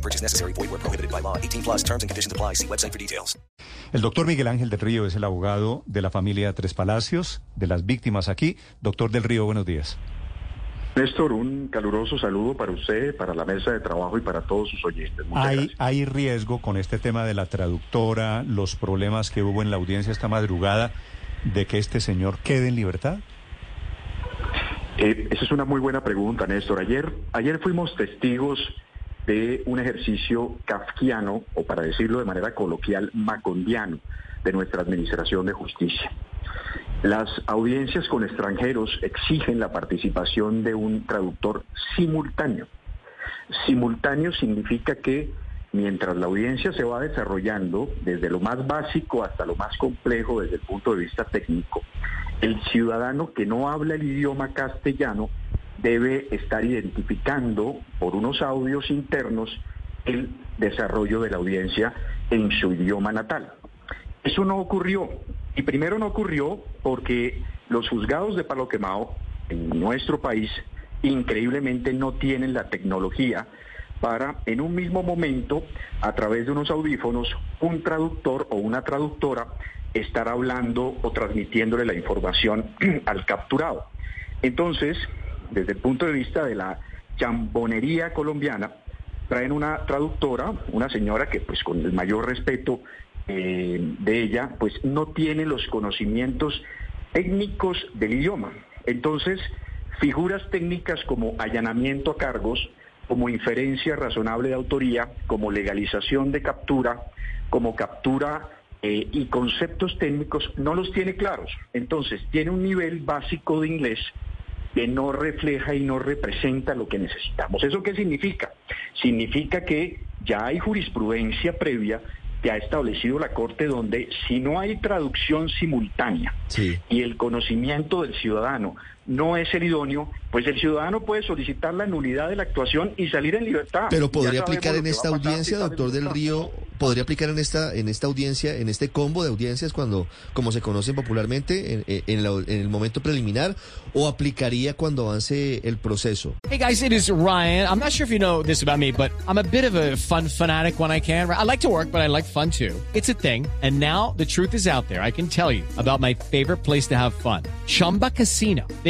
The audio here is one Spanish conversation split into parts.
No purchase necessary. Void where prohibited by law. 18 plus terms and conditions apply. See website for details. El doctor Miguel Ángel del Río es el abogado de la familia Tres Palacios, de las víctimas aquí. Doctor del Río, buenos días. Néstor, un caluroso saludo para usted, para la mesa de trabajo y para todos sus oyentes. Muchas ¿Hay, gracias. ¿Hay riesgo con este tema de la traductora, los problemas que hubo en la audiencia esta madrugada, de que este señor quede en libertad? Eh, esa es una muy buena pregunta, Néstor. Ayer, ayer fuimos testigos de un ejercicio kafkiano, o para decirlo de manera coloquial, macondiano, de nuestra Administración de Justicia. Las audiencias con extranjeros exigen la participación de un traductor simultáneo. Simultáneo significa que mientras la audiencia se va desarrollando, desde lo más básico hasta lo más complejo desde el punto de vista técnico, el ciudadano que no habla el idioma castellano debe estar identificando por unos audios internos el desarrollo de la audiencia en su idioma natal. Eso no ocurrió. Y primero no ocurrió porque los juzgados de Palo Quemado en nuestro país increíblemente no tienen la tecnología para en un mismo momento, a través de unos audífonos, un traductor o una traductora estar hablando o transmitiéndole la información al capturado. Entonces, desde el punto de vista de la chambonería colombiana, traen una traductora, una señora que pues con el mayor respeto eh, de ella, pues no tiene los conocimientos técnicos del idioma. Entonces, figuras técnicas como allanamiento a cargos, como inferencia razonable de autoría, como legalización de captura, como captura eh, y conceptos técnicos, no los tiene claros. Entonces, tiene un nivel básico de inglés que no refleja y no representa lo que necesitamos. ¿Eso qué significa? Significa que ya hay jurisprudencia previa que ha establecido la Corte donde si no hay traducción simultánea y el conocimiento del ciudadano no es el idóneo, pues el ciudadano puede solicitar la nulidad de la actuación y salir en libertad. Pero podría aplicar en esta audiencia, doctor del. Río, podría aplicar en esta en esta audiencia, en este combo de audiencias cuando como se conocen popularmente en, en la- en el momento preliminar o aplicaría cuando avance el proceso. Hey guys, it is Ryan. I'm not sure if you know this about me, but I'm a bit of a fun fanatic when I can. I like to work, but I like fun too. It's a thing. And now the truth is out there. I can tell you about my favorite place to have fun. Chumba Casino. They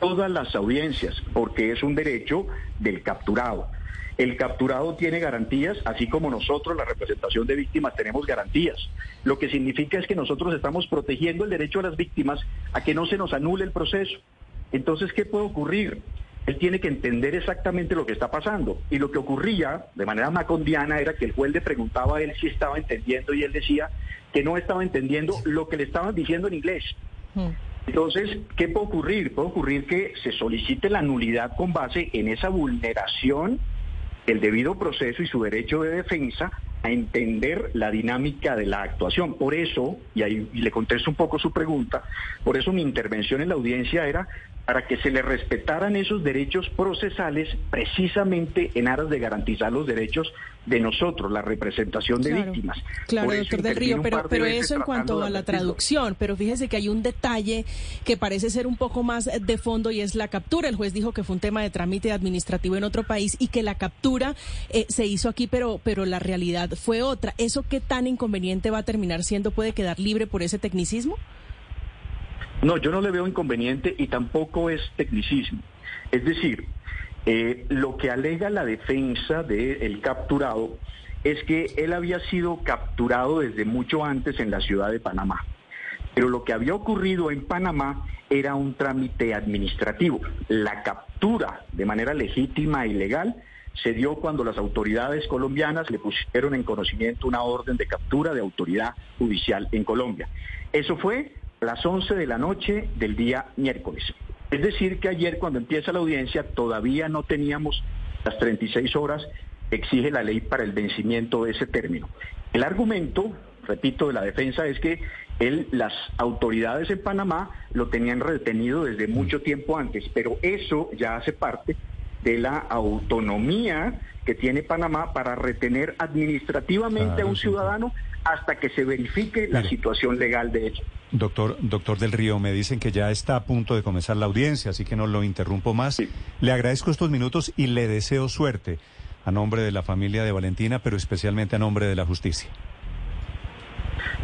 todas las audiencias, porque es un derecho del capturado. El capturado tiene garantías, así como nosotros, la representación de víctimas, tenemos garantías. Lo que significa es que nosotros estamos protegiendo el derecho de las víctimas a que no se nos anule el proceso. Entonces, ¿qué puede ocurrir? Él tiene que entender exactamente lo que está pasando. Y lo que ocurría de manera macondiana era que el juez le preguntaba a él si estaba entendiendo y él decía que no estaba entendiendo lo que le estaban diciendo en inglés. Entonces, ¿qué puede ocurrir? Puede ocurrir que se solicite la nulidad con base en esa vulneración del debido proceso y su derecho de defensa a entender la dinámica de la actuación. Por eso, y ahí le contesto un poco su pregunta, por eso mi intervención en la audiencia era para que se le respetaran esos derechos procesales precisamente en aras de garantizar los derechos de nosotros, la representación de Claro, víctimas. Claro, doctor del Río, pero, pero eso en cuanto a la traducción, pero fíjese que hay un detalle que parece ser un poco más de fondo y es la captura. El juez dijo que fue un tema de trámite administrativo en otro país y que la captura eh, se hizo aquí, pero, pero la realidad fue otra. ¿Eso qué tan inconveniente va a terminar siendo? ¿Puede quedar libre por ese tecnicismo? No, yo no le veo inconveniente y tampoco es tecnicismo. Es decir, eh, lo que alega la defensa del capturado es que él había sido capturado desde mucho antes en la ciudad de Panamá. Pero lo que había ocurrido en Panamá era un trámite administrativo. La captura de manera legítima y legal se dio cuando las autoridades colombianas le pusieron en conocimiento una orden de captura de autoridad judicial en Colombia. Eso fue las 11 de la noche del día miércoles. Es decir, que ayer cuando empieza la audiencia todavía no teníamos las 36 horas que exige la ley para el vencimiento de ese término. El argumento, repito, de la defensa es que él, las autoridades en Panamá lo tenían retenido desde mucho tiempo antes, pero eso ya hace parte de la autonomía que tiene Panamá para retener administrativamente a un sí, ciudadano hasta que se verifique la situación legal de hecho. Doctor, doctor del Río, me dicen que ya está a punto de comenzar la audiencia, así que no lo interrumpo más. Sí. Le agradezco estos minutos y le deseo suerte a nombre de la familia de Valentina, pero especialmente a nombre de la justicia.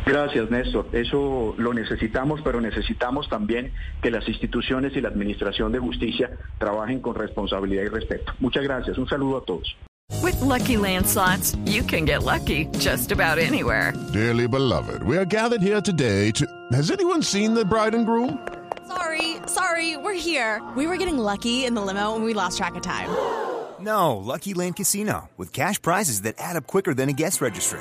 Gracias, Néstor. Eso lo necesitamos, pero necesitamos también que las instituciones y la Administración de Justicia trabajen con responsabilidad y respeto. Muchas gracias. Un saludo a todos. With Lucky Land slots, you can get lucky just about anywhere. Dearly beloved, we are gathered here today to. Has anyone seen the bride and groom? Sorry, sorry, we're here. We were getting lucky in the limo and we lost track of time. No, Lucky Land Casino, with cash prizes that add up quicker than a guest registry.